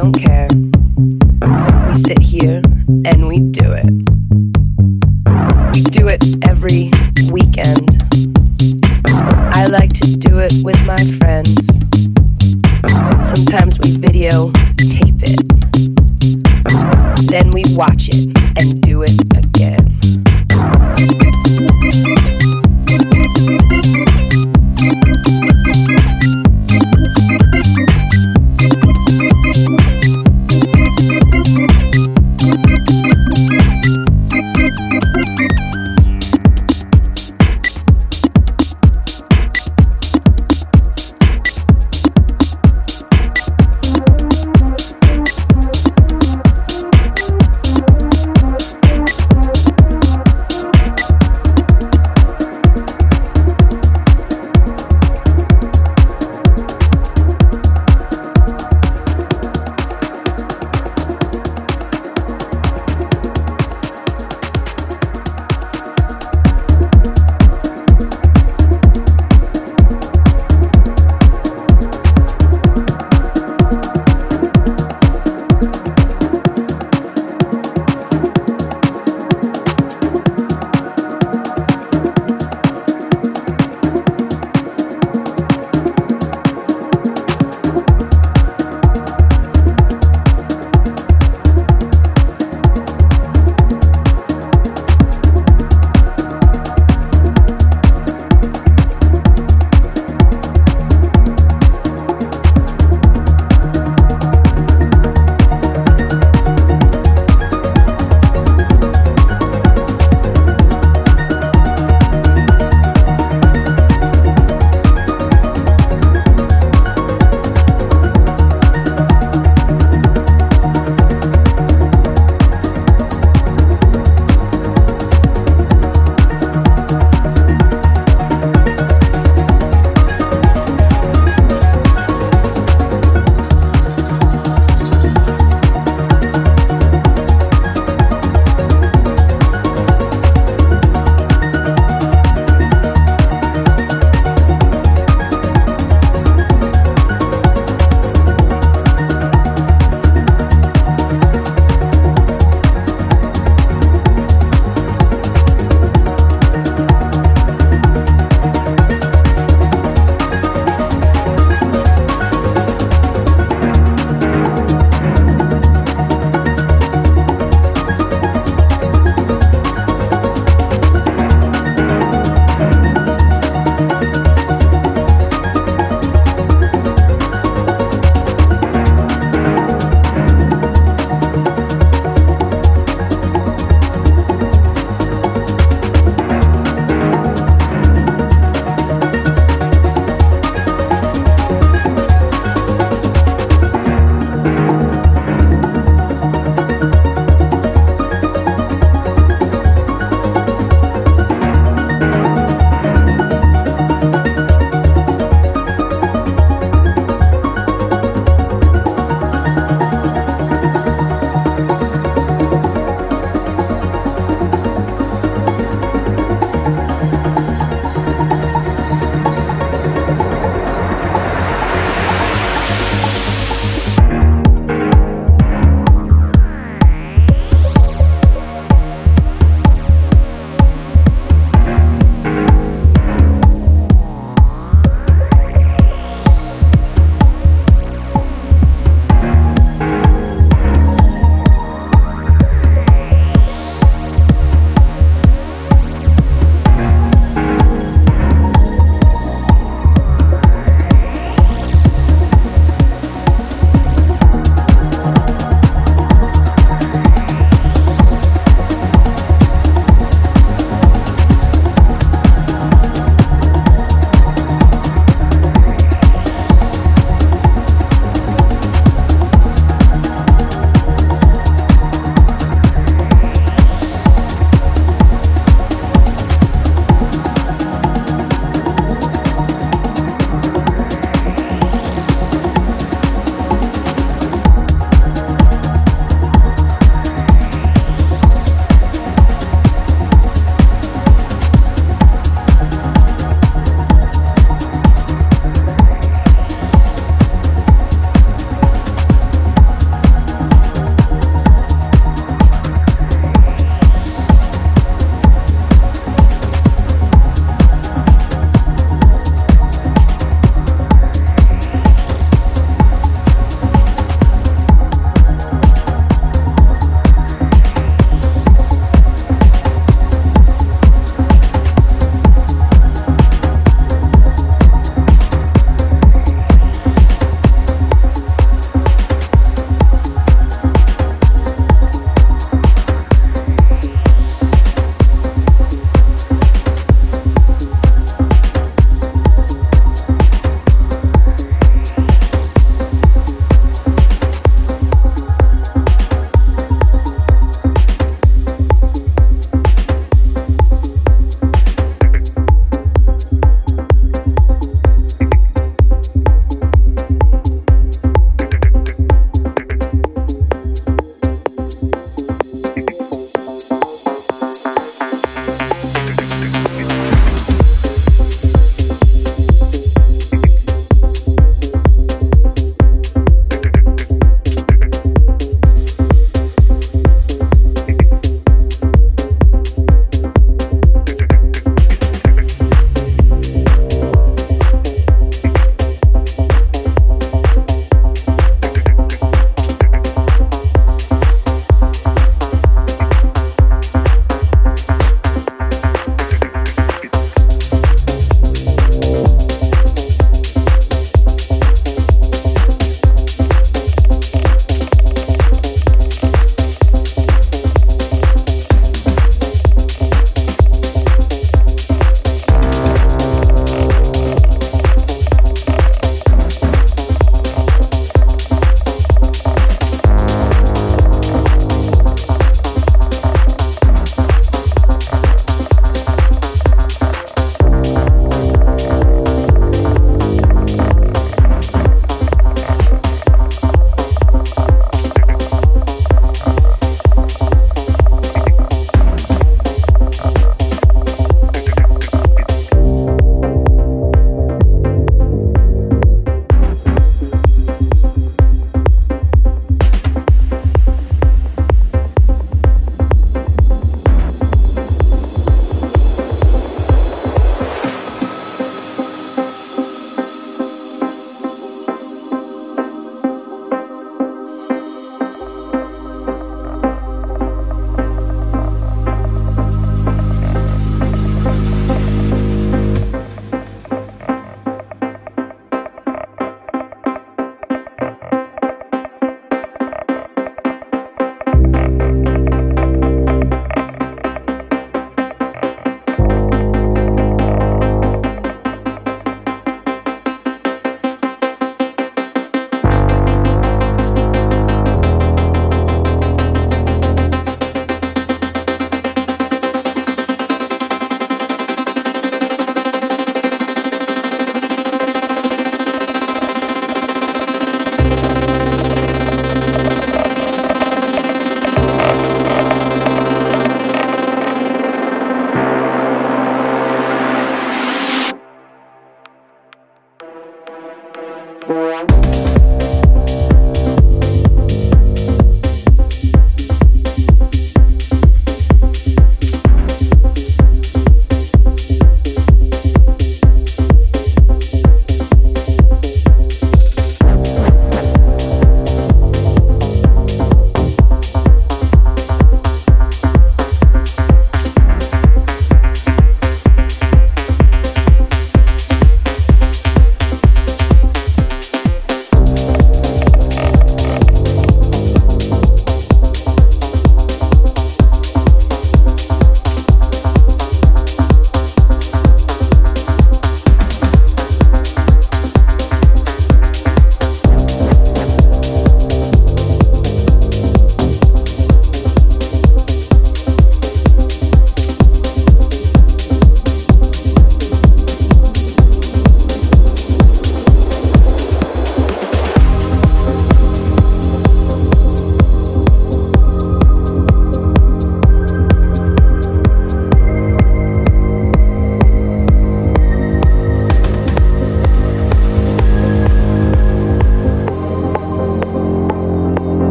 Don't care.